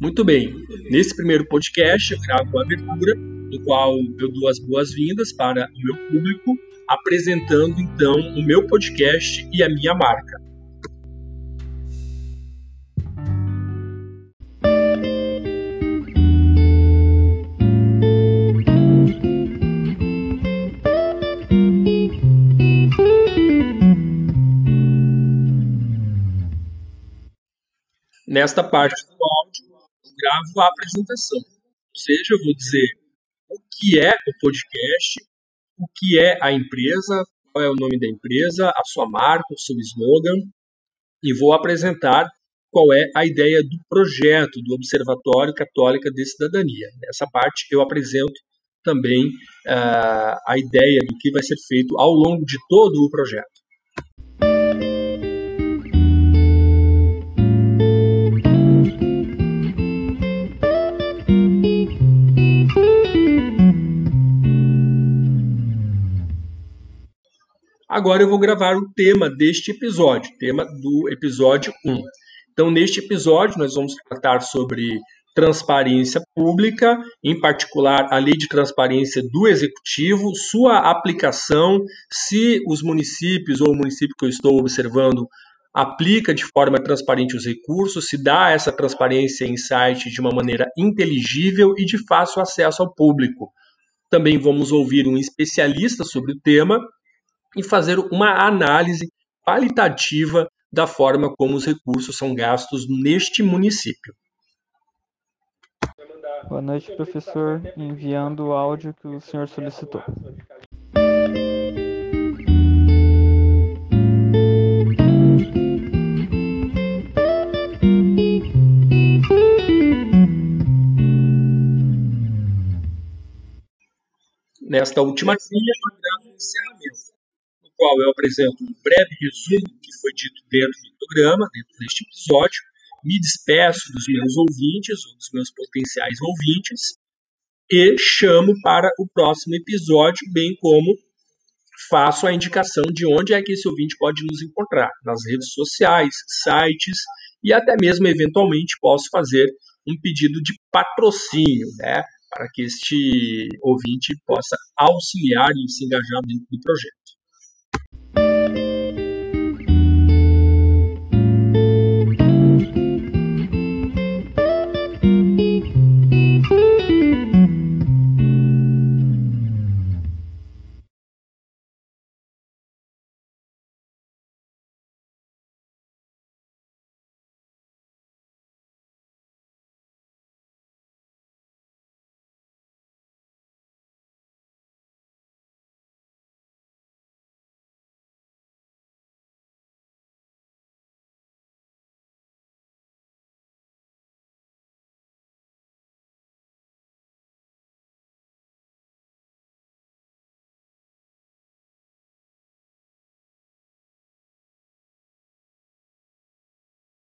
Muito bem, nesse primeiro podcast eu gravo a abertura, no qual eu dou as boas-vindas para o meu público, apresentando então o meu podcast e a minha marca. Nesta parte do áudio, eu gravo a apresentação. Ou seja, eu vou dizer o que é o podcast, o que é a empresa, qual é o nome da empresa, a sua marca, o seu slogan, e vou apresentar qual é a ideia do projeto do Observatório Católica de Cidadania. Nessa parte eu apresento também uh, a ideia do que vai ser feito ao longo de todo o projeto. Agora eu vou gravar o tema deste episódio, tema do episódio 1. Então, neste episódio, nós vamos tratar sobre transparência pública, em particular a lei de transparência do executivo, sua aplicação, se os municípios ou o município que eu estou observando aplica de forma transparente os recursos, se dá essa transparência em site de uma maneira inteligível e de fácil acesso ao público. Também vamos ouvir um especialista sobre o tema e fazer uma análise qualitativa da forma como os recursos são gastos neste município. Boa noite, professor. Enviando o áudio que o senhor solicitou. Nesta última trilha, eu gravo o encerramento qual eu apresento um breve resumo do que foi dito dentro do programa, dentro deste episódio, me despeço dos meus ouvintes ou dos meus potenciais ouvintes e chamo para o próximo episódio, bem como faço a indicação de onde é que esse ouvinte pode nos encontrar, nas redes sociais, sites e até mesmo eventualmente posso fazer um pedido de patrocínio, né, para que este ouvinte possa auxiliar e se engajar dentro do projeto. Música